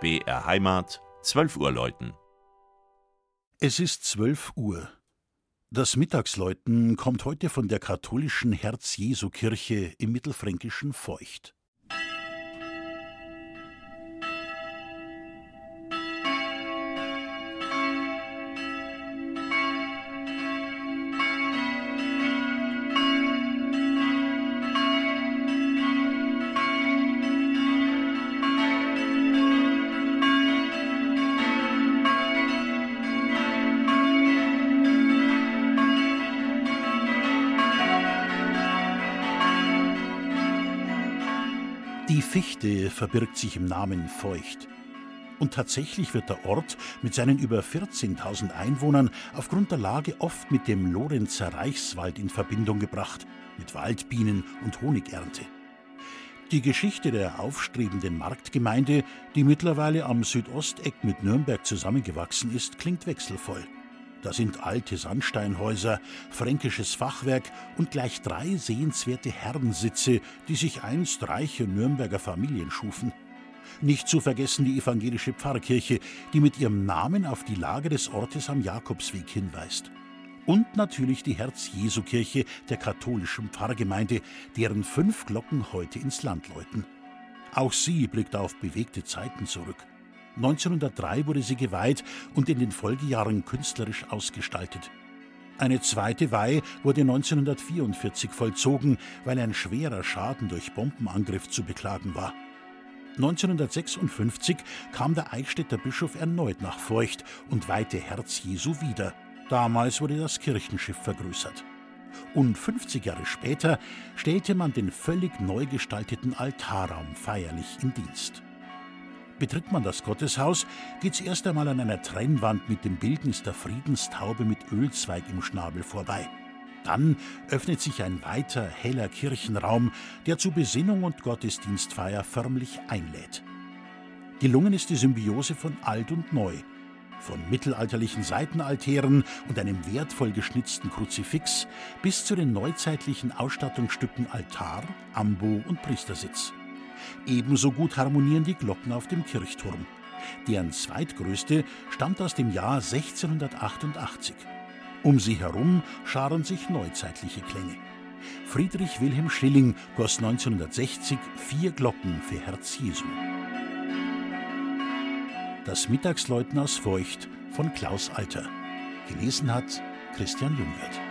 BR Heimat, 12 Uhr läuten. Es ist 12 Uhr. Das Mittagsläuten kommt heute von der katholischen Herz-Jesu-Kirche im mittelfränkischen Feucht. Die Fichte verbirgt sich im Namen Feucht. Und tatsächlich wird der Ort mit seinen über 14.000 Einwohnern aufgrund der Lage oft mit dem Lorenzer Reichswald in Verbindung gebracht, mit Waldbienen und Honigernte. Die Geschichte der aufstrebenden Marktgemeinde, die mittlerweile am Südosteck mit Nürnberg zusammengewachsen ist, klingt wechselvoll. Da sind alte Sandsteinhäuser, fränkisches Fachwerk und gleich drei sehenswerte Herrensitze, die sich einst reiche Nürnberger Familien schufen. Nicht zu vergessen die evangelische Pfarrkirche, die mit ihrem Namen auf die Lage des Ortes am Jakobsweg hinweist. Und natürlich die Herz-Jesu-Kirche der katholischen Pfarrgemeinde, deren fünf Glocken heute ins Land läuten. Auch sie blickt auf bewegte Zeiten zurück. 1903 wurde sie geweiht und in den Folgejahren künstlerisch ausgestaltet. Eine zweite Weih wurde 1944 vollzogen, weil ein schwerer Schaden durch Bombenangriff zu beklagen war. 1956 kam der Eichstätter Bischof erneut nach Feucht und weihte Herz Jesu wieder. Damals wurde das Kirchenschiff vergrößert. Und 50 Jahre später stellte man den völlig neu gestalteten Altarraum feierlich in Dienst. Betritt man das Gotteshaus, geht's erst einmal an einer Trennwand mit dem Bildnis der Friedenstaube mit Ölzweig im Schnabel vorbei. Dann öffnet sich ein weiter, heller Kirchenraum, der zu Besinnung und Gottesdienstfeier förmlich einlädt. Gelungen ist die Symbiose von alt und neu, von mittelalterlichen Seitenaltären und einem wertvoll geschnitzten Kruzifix bis zu den neuzeitlichen Ausstattungsstücken Altar, Ambo und Priestersitz. Ebenso gut harmonieren die Glocken auf dem Kirchturm. Deren zweitgrößte stammt aus dem Jahr 1688. Um sie herum scharen sich neuzeitliche Klänge. Friedrich Wilhelm Schilling goss 1960 vier Glocken für Herz Jesu. Das Mittagsläuten aus Feucht von Klaus Alter. Gelesen hat Christian Jungwirth.